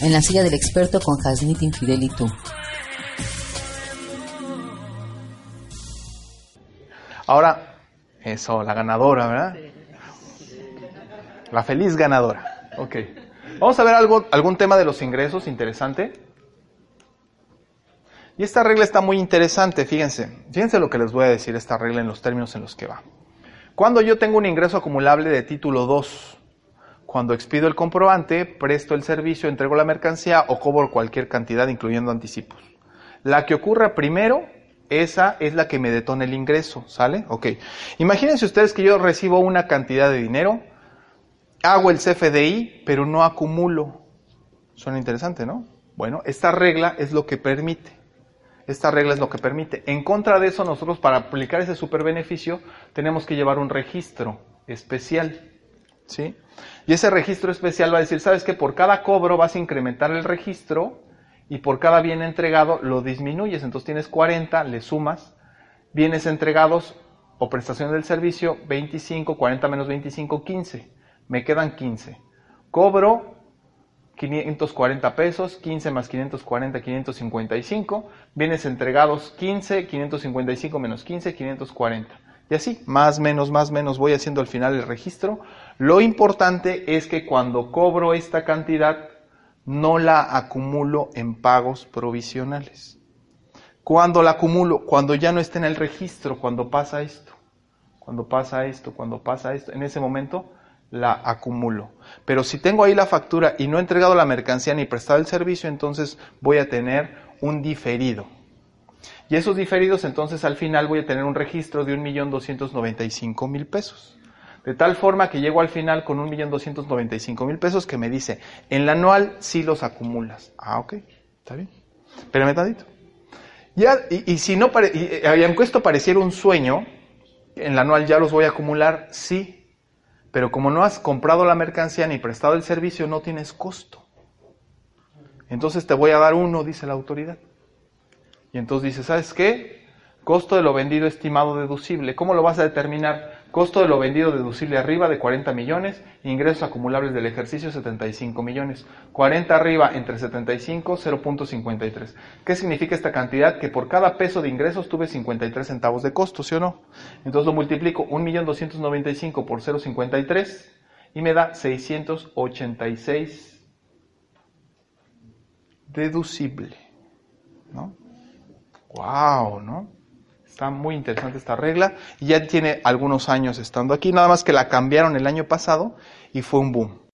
en la silla del experto con Hasnit Infidel y tú. Ahora, eso, la ganadora, ¿verdad? La feliz ganadora. Ok. Vamos a ver algo, algún tema de los ingresos interesante. Y esta regla está muy interesante, fíjense. Fíjense lo que les voy a decir esta regla en los términos en los que va. Cuando yo tengo un ingreso acumulable de título 2, cuando expido el comprobante, presto el servicio, entrego la mercancía o cobro cualquier cantidad, incluyendo anticipos. La que ocurra primero, esa es la que me detona el ingreso, ¿sale? Ok. Imagínense ustedes que yo recibo una cantidad de dinero, hago el CFDI, pero no acumulo. Suena interesante, ¿no? Bueno, esta regla es lo que permite. Esta regla es lo que permite. En contra de eso, nosotros para aplicar ese superbeneficio tenemos que llevar un registro especial. ¿Sí? Y ese registro especial va a decir, ¿sabes qué? Por cada cobro vas a incrementar el registro y por cada bien entregado lo disminuyes. Entonces tienes 40, le sumas, bienes entregados o prestación del servicio, 25, 40 menos 25, 15. Me quedan 15. Cobro 540 pesos, 15 más 540, 555. Bienes entregados 15, 555 menos 15, 540. Y así, más, menos, más, menos, voy haciendo al final el registro. Lo importante es que cuando cobro esta cantidad, no la acumulo en pagos provisionales. Cuando la acumulo, cuando ya no esté en el registro, cuando pasa esto, cuando pasa esto, cuando pasa esto, en ese momento la acumulo. Pero si tengo ahí la factura y no he entregado la mercancía ni prestado el servicio, entonces voy a tener un diferido. Y esos diferidos, entonces al final voy a tener un registro de 1.295.000 pesos. De tal forma que llego al final con 1.295.000 pesos que me dice, en la anual sí los acumulas. Ah, ok, está bien. Espérame tantito. Ya, y, si no, y, y aunque esto pareciera un sueño, en la anual ya los voy a acumular, sí, pero como no has comprado la mercancía ni prestado el servicio, no tienes costo. Entonces te voy a dar uno, dice la autoridad. Y entonces dice, ¿sabes qué? Costo de lo vendido estimado deducible. ¿Cómo lo vas a determinar? Costo de lo vendido deducible arriba de 40 millones, ingresos acumulables del ejercicio 75 millones. 40 arriba entre 75, 0.53. ¿Qué significa esta cantidad? Que por cada peso de ingresos tuve 53 centavos de costo, ¿sí o no? Entonces lo multiplico 1.295 por 0.53 y me da 686 deducible. ¡Wow! ¿No? Está muy interesante esta regla y ya tiene algunos años estando aquí, nada más que la cambiaron el año pasado y fue un boom.